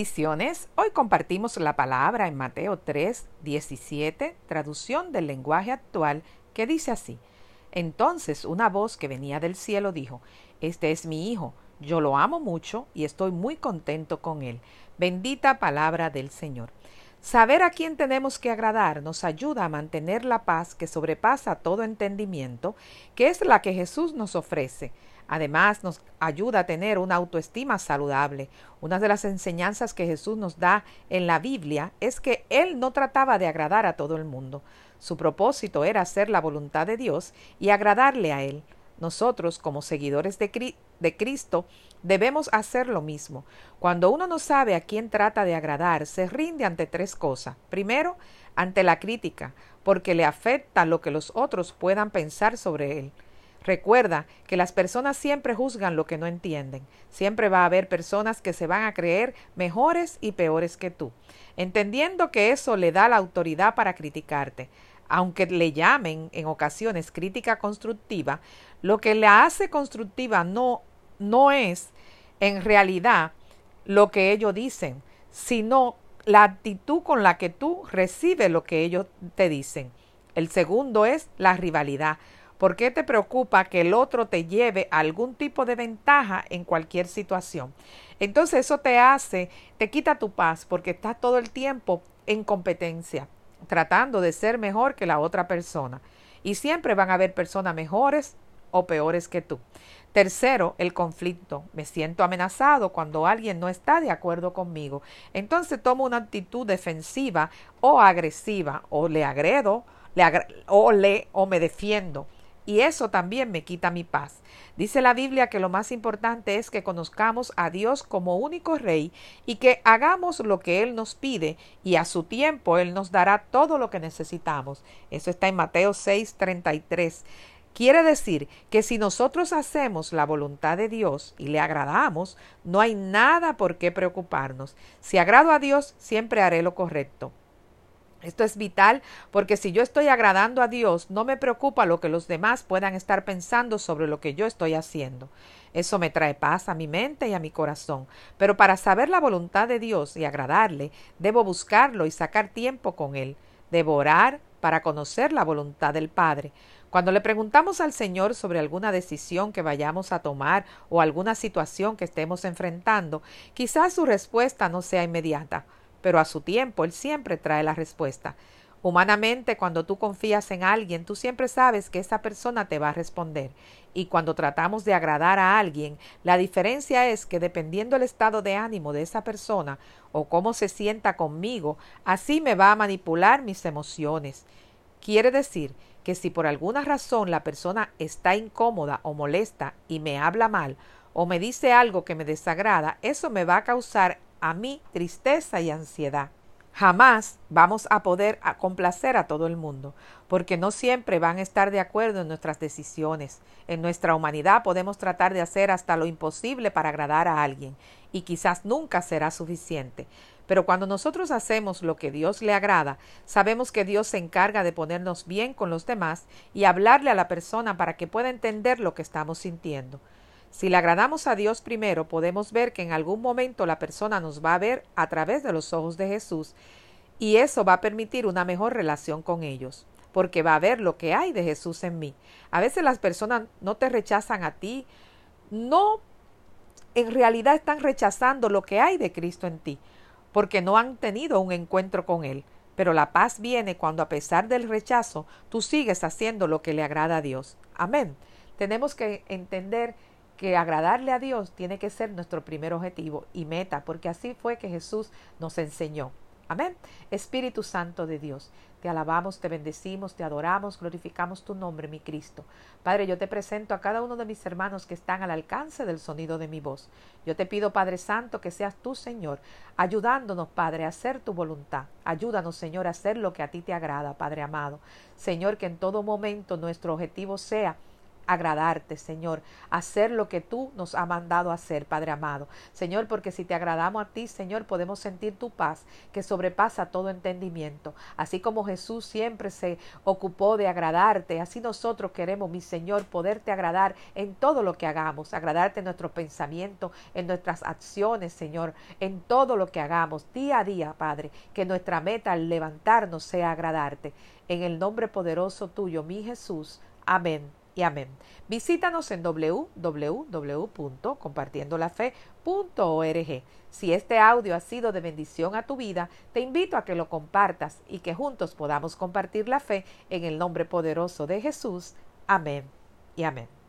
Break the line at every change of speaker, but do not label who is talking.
Bendiciones. Hoy compartimos la palabra en Mateo 3, 17, traducción del lenguaje actual, que dice así. Entonces una voz que venía del cielo dijo, Este es mi Hijo, yo lo amo mucho y estoy muy contento con él. Bendita palabra del Señor. Saber a quién tenemos que agradar nos ayuda a mantener la paz que sobrepasa todo entendimiento, que es la que Jesús nos ofrece. Además, nos ayuda a tener una autoestima saludable. Una de las enseñanzas que Jesús nos da en la Biblia es que Él no trataba de agradar a todo el mundo. Su propósito era hacer la voluntad de Dios y agradarle a Él. Nosotros, como seguidores de, Cristo, debemos hacer lo mismo. Cuando uno no sabe a quién trata de agradar, se rinde ante tres cosas. Primero, ante la crítica, porque le afecta lo que los otros puedan pensar sobre él. Recuerda que las personas siempre juzgan lo que no entienden. Siempre va a haber personas que se van a creer mejores y peores que tú, entendiendo que eso le da la autoridad para criticarte aunque le llamen en ocasiones crítica constructiva, lo que la hace constructiva no, no es en realidad lo que ellos dicen, sino la actitud con la que tú recibes lo que ellos te dicen. El segundo es la rivalidad. ¿Por qué te preocupa que el otro te lleve algún tipo de ventaja en cualquier situación? Entonces eso te hace, te quita tu paz porque estás todo el tiempo en competencia tratando de ser mejor que la otra persona. Y siempre van a haber personas mejores o peores que tú. Tercero, el conflicto. Me siento amenazado cuando alguien no está de acuerdo conmigo. Entonces tomo una actitud defensiva o agresiva o le agredo le o le o me defiendo y eso también me quita mi paz. Dice la Biblia que lo más importante es que conozcamos a Dios como único Rey y que hagamos lo que Él nos pide y a su tiempo Él nos dará todo lo que necesitamos. Eso está en Mateo 6, 33. Quiere decir que si nosotros hacemos la voluntad de Dios y le agradamos, no hay nada por qué preocuparnos. Si agrado a Dios, siempre haré lo correcto. Esto es vital porque si yo estoy agradando a Dios, no me preocupa lo que los demás puedan estar pensando sobre lo que yo estoy haciendo. Eso me trae paz a mi mente y a mi corazón. Pero para saber la voluntad de Dios y agradarle, debo buscarlo y sacar tiempo con Él. Debo orar para conocer la voluntad del Padre. Cuando le preguntamos al Señor sobre alguna decisión que vayamos a tomar o alguna situación que estemos enfrentando, quizás su respuesta no sea inmediata pero a su tiempo Él siempre trae la respuesta. Humanamente, cuando tú confías en alguien, tú siempre sabes que esa persona te va a responder. Y cuando tratamos de agradar a alguien, la diferencia es que dependiendo el estado de ánimo de esa persona o cómo se sienta conmigo, así me va a manipular mis emociones. Quiere decir que si por alguna razón la persona está incómoda o molesta y me habla mal o me dice algo que me desagrada, eso me va a causar a mí tristeza y ansiedad. Jamás vamos a poder complacer a todo el mundo, porque no siempre van a estar de acuerdo en nuestras decisiones. En nuestra humanidad podemos tratar de hacer hasta lo imposible para agradar a alguien, y quizás nunca será suficiente. Pero cuando nosotros hacemos lo que Dios le agrada, sabemos que Dios se encarga de ponernos bien con los demás y hablarle a la persona para que pueda entender lo que estamos sintiendo. Si le agradamos a Dios primero, podemos ver que en algún momento la persona nos va a ver a través de los ojos de Jesús y eso va a permitir una mejor relación con ellos, porque va a ver lo que hay de Jesús en mí. A veces las personas no te rechazan a ti, no en realidad están rechazando lo que hay de Cristo en ti, porque no han tenido un encuentro con Él. Pero la paz viene cuando a pesar del rechazo tú sigues haciendo lo que le agrada a Dios. Amén. Tenemos que entender que agradarle a Dios tiene que ser nuestro primer objetivo y meta, porque así fue que Jesús nos enseñó. Amén. Espíritu Santo de Dios, te alabamos, te bendecimos, te adoramos, glorificamos tu nombre, mi Cristo. Padre, yo te presento a cada uno de mis hermanos que están al alcance del sonido de mi voz. Yo te pido, Padre Santo, que seas tú, Señor, ayudándonos, Padre, a hacer tu voluntad. Ayúdanos, Señor, a hacer lo que a ti te agrada, Padre amado. Señor, que en todo momento nuestro objetivo sea agradarte, Señor, hacer lo que tú nos has mandado hacer, Padre amado. Señor, porque si te agradamos a ti, Señor, podemos sentir tu paz que sobrepasa todo entendimiento. Así como Jesús siempre se ocupó de agradarte, así nosotros queremos, mi Señor, poderte agradar en todo lo que hagamos, agradarte en nuestros pensamientos, en nuestras acciones, Señor, en todo lo que hagamos, día a día, Padre, que nuestra meta al levantarnos sea agradarte. En el nombre poderoso tuyo, mi Jesús. Amén y amén. Visítanos en www.compartiendolafe.org. Si este audio ha sido de bendición a tu vida, te invito a que lo compartas y que juntos podamos compartir la fe en el nombre poderoso de Jesús. Amén y amén.